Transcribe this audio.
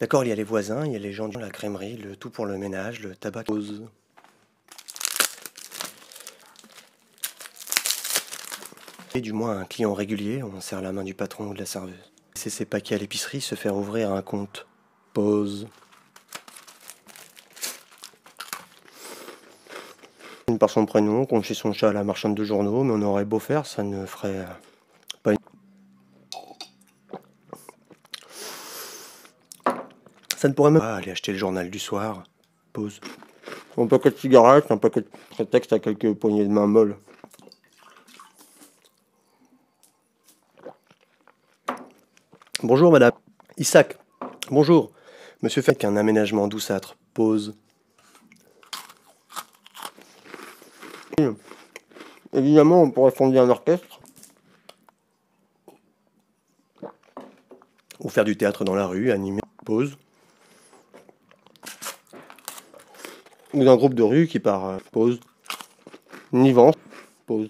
D'accord, il y a les voisins, il y a les gens de la crèmerie, le tout pour le ménage, le tabac. Et du moins un client régulier, on serre la main du patron ou de la serveuse. C'est ses paquets à l'épicerie, se faire ouvrir un compte. Pause. Par son prénom, confier son chat à la marchande de journaux, mais on aurait beau faire, ça ne ferait pas une... Ça ne pourrait même pas aller acheter le journal du soir. Pause. Un paquet de cigarettes, un paquet de prétexte à quelques poignées de main molles. Bonjour madame. Isaac. Bonjour. Monsieur fait qu'un aménagement douceâtre. Pause. Évidemment, on pourrait fonder un orchestre. Ou faire du théâtre dans la rue, animer. Pause. Ou d'un groupe de rue qui part. euh, Pause. Nivant. Pause.